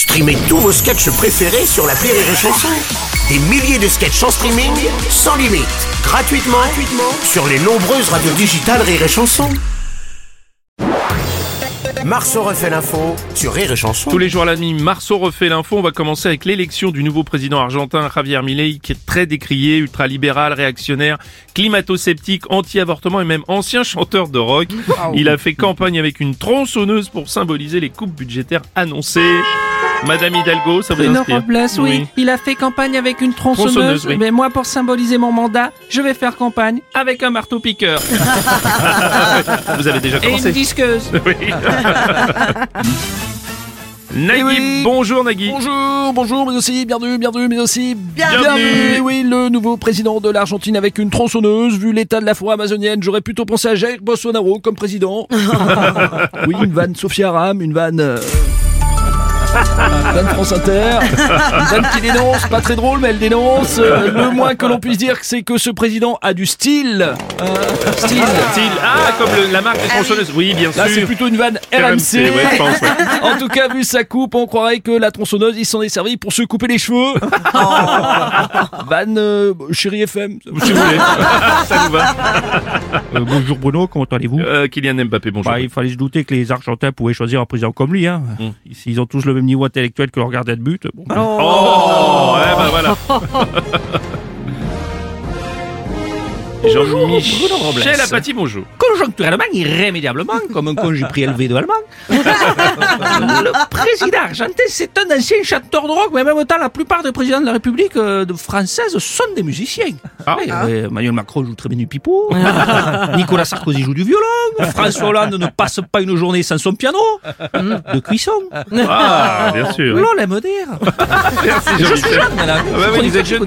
Streamez tous vos sketchs préférés sur la Rire et Chanson. Des milliers de sketchs en streaming, sans limite, gratuitement, gratuitement sur les nombreuses radios digitales Rire et Chanson. Marceau refait l'info sur Rire et Chanson. Tous les jours à la nuit, Marceau refait l'info. On va commencer avec l'élection du nouveau président argentin Javier Milei, qui est très décrié, ultra-libéral, réactionnaire, climato-sceptique, anti-avortement et même ancien chanteur de rock. Il a fait campagne avec une tronçonneuse pour symboliser les coupes budgétaires annoncées. Madame Hidalgo, ça vous Bruno inspire Robles, oui. Il a fait campagne avec une tronçonneuse. Tronçonneuse, oui. Mais moi, pour symboliser mon mandat, je vais faire campagne avec un marteau-piqueur Vous avez déjà et une commencé disqueuse. Oui. Nagui, oui. bonjour Nagui. Bonjour, bonjour, mais aussi bienvenue, bienvenue, mais aussi Bienvenue. Oui, le nouveau président de l'Argentine avec une tronçonneuse. Vu l'état de la forêt amazonienne, j'aurais plutôt pensé à Jair Bolsonaro comme président. oui, une vanne Sophia Aram, une vanne. euh, Vanne France Inter, une vanne qui dénonce, pas très drôle, mais elle dénonce. Euh, le moins que l'on puisse dire, c'est que ce président a du style. Euh, style. Style. Ah, comme le- la marque des tronçonneuses. Oui, bien Là, c'est sûr. plutôt une vanne RMC, RMC. ouais, je pense, ouais. En tout cas, vu sa coupe, on croirait que la tronçonneuse, il s'en est servi pour se couper les cheveux. Van euh, chérie FM. Si vous voulez. Ça nous va. Euh, bonjour Bruno, comment allez-vous? Euh, Kylian Mbappé, bonjour. bah, Il fallait se douter que les Argentins pouvaient choisir un président comme lui. Hein. Mm. S'ils ont tous le même niveau intellectuel que leur gardien de but. Bon, ben, Oh, ouais, bah voilà. Jean-Michel Apathy, bonjour. Conjoncturellement, irrémédiablement, comme un congé préélevé de allemand, le président argentin, c'est un ancien chanteur de rock, mais en même temps, la plupart des présidents de la République euh, française sont des musiciens. Ah. Oui, euh, Emmanuel Macron joue très bien du pipeau, Nicolas Sarkozy joue du violon, François Hollande ne passe pas une journée sans son piano, de cuisson. Ah, bien sûr. L'on l'aime dire. Merci Je suis jeune, madame. Ah ouais, vous êtes jeune.